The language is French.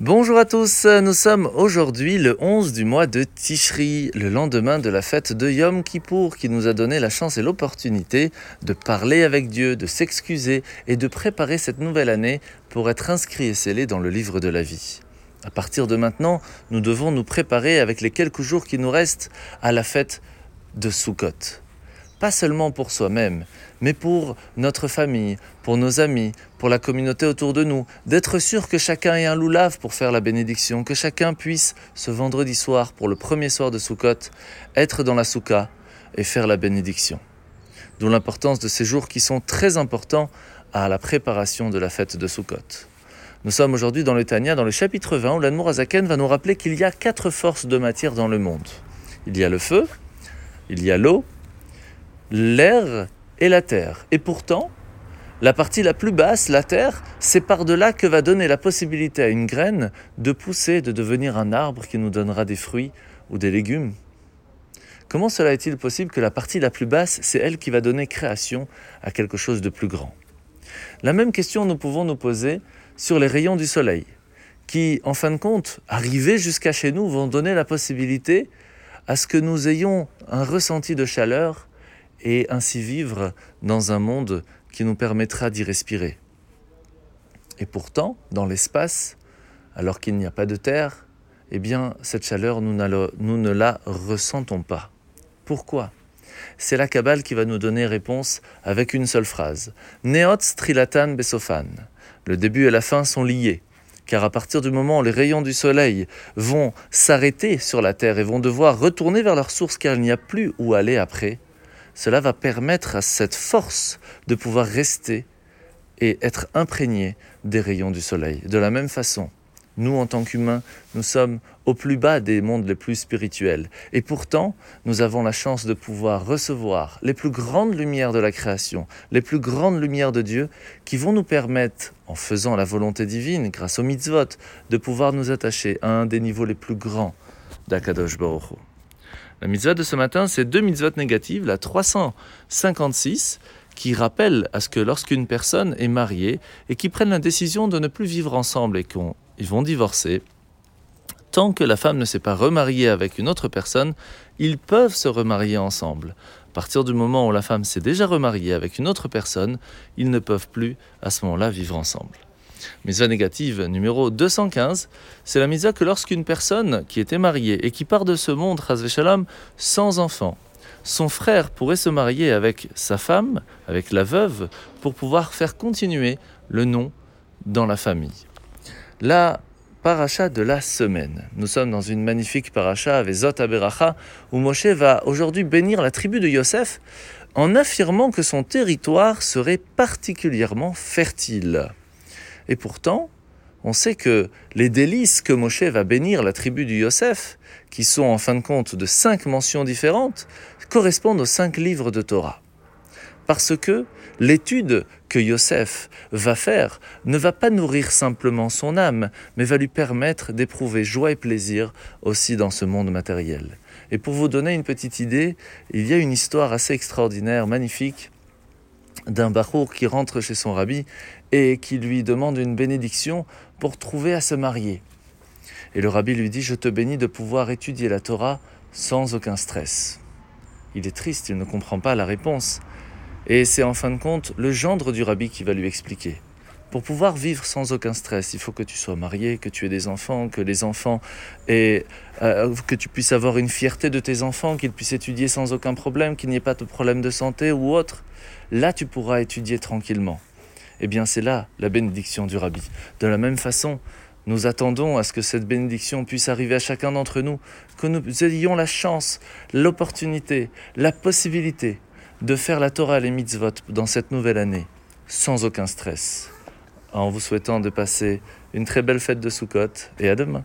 Bonjour à tous, nous sommes aujourd'hui le 11 du mois de Tishri, le lendemain de la fête de Yom Kippour qui nous a donné la chance et l'opportunité de parler avec Dieu, de s'excuser et de préparer cette nouvelle année pour être inscrit et scellé dans le livre de la vie. À partir de maintenant, nous devons nous préparer avec les quelques jours qui nous restent à la fête de Sukkot pas seulement pour soi-même, mais pour notre famille, pour nos amis, pour la communauté autour de nous, d'être sûr que chacun ait un loulave pour faire la bénédiction, que chacun puisse, ce vendredi soir, pour le premier soir de Sukkot, être dans la soukha et faire la bénédiction. D'où l'importance de ces jours qui sont très importants à la préparation de la fête de Sukkot. Nous sommes aujourd'hui dans le Tania, dans le chapitre 20, où l'Anmour Azaken va nous rappeler qu'il y a quatre forces de matière dans le monde. Il y a le feu, il y a l'eau, l'air et la terre. Et pourtant, la partie la plus basse, la terre, c'est par delà que va donner la possibilité à une graine de pousser, de devenir un arbre qui nous donnera des fruits ou des légumes. Comment cela est-il possible que la partie la plus basse, c'est elle qui va donner création à quelque chose de plus grand? La même question nous pouvons nous poser sur les rayons du soleil, qui, en fin de compte, arrivés jusqu'à chez nous, vont donner la possibilité à ce que nous ayons un ressenti de chaleur et ainsi vivre dans un monde qui nous permettra d'y respirer. Et pourtant, dans l'espace, alors qu'il n'y a pas de terre, eh bien, cette chaleur, nous, ne la ressentons pas. Pourquoi? C'est la Kabbale qui va nous donner réponse avec une seule phrase. Neot trilatan besophan. Le début et la fin sont liés car à partir du moment où les rayons du soleil vont s'arrêter sur la terre et vont devoir retourner vers leur source car il n'y a plus où aller après, cela va permettre à cette force de pouvoir rester et être imprégné des rayons du soleil. De la même façon, nous, en tant qu'humains, nous sommes au plus bas des mondes les plus spirituels. Et pourtant, nous avons la chance de pouvoir recevoir les plus grandes lumières de la création, les plus grandes lumières de Dieu, qui vont nous permettre, en faisant la volonté divine, grâce au mitzvot, de pouvoir nous attacher à un des niveaux les plus grands d'Akadosh Baruch la mitzvah de ce matin, c'est deux mitzvot négatives, la 356, qui rappelle à ce que lorsqu'une personne est mariée et qui prennent la décision de ne plus vivre ensemble et qu'ils vont divorcer, tant que la femme ne s'est pas remariée avec une autre personne, ils peuvent se remarier ensemble. À partir du moment où la femme s'est déjà remariée avec une autre personne, ils ne peuvent plus à ce moment-là vivre ensemble. Misa négative numéro 215, c'est la misa que lorsqu'une personne qui était mariée et qui part de ce monde, Shalom, sans enfant, son frère pourrait se marier avec sa femme, avec la veuve, pour pouvoir faire continuer le nom dans la famille. La paracha de la semaine. Nous sommes dans une magnifique paracha avec Zot Aberacha, où Moshe va aujourd'hui bénir la tribu de Yosef en affirmant que son territoire serait particulièrement fertile. Et pourtant, on sait que les délices que Moshe va bénir la tribu du Yosef, qui sont en fin de compte de cinq mentions différentes, correspondent aux cinq livres de Torah. Parce que l'étude que Yosef va faire ne va pas nourrir simplement son âme, mais va lui permettre d'éprouver joie et plaisir aussi dans ce monde matériel. Et pour vous donner une petite idée, il y a une histoire assez extraordinaire, magnifique, d'un bachour qui rentre chez son rabbi et qui lui demande une bénédiction pour trouver à se marier. Et le rabbi lui dit, je te bénis de pouvoir étudier la Torah sans aucun stress. Il est triste, il ne comprend pas la réponse. Et c'est en fin de compte le gendre du rabbi qui va lui expliquer. Pour pouvoir vivre sans aucun stress, il faut que tu sois marié, que tu aies des enfants, que les enfants et euh, que tu puisses avoir une fierté de tes enfants, qu'ils puissent étudier sans aucun problème, qu'il n'y ait pas de problème de santé ou autre. Là, tu pourras étudier tranquillement. Eh bien, c'est là la bénédiction du rabbi. De la même façon, nous attendons à ce que cette bénédiction puisse arriver à chacun d'entre nous, que nous ayons la chance, l'opportunité, la possibilité de faire la Torah et les mitzvot dans cette nouvelle année, sans aucun stress en vous souhaitant de passer une très belle fête de Sukkot et à demain.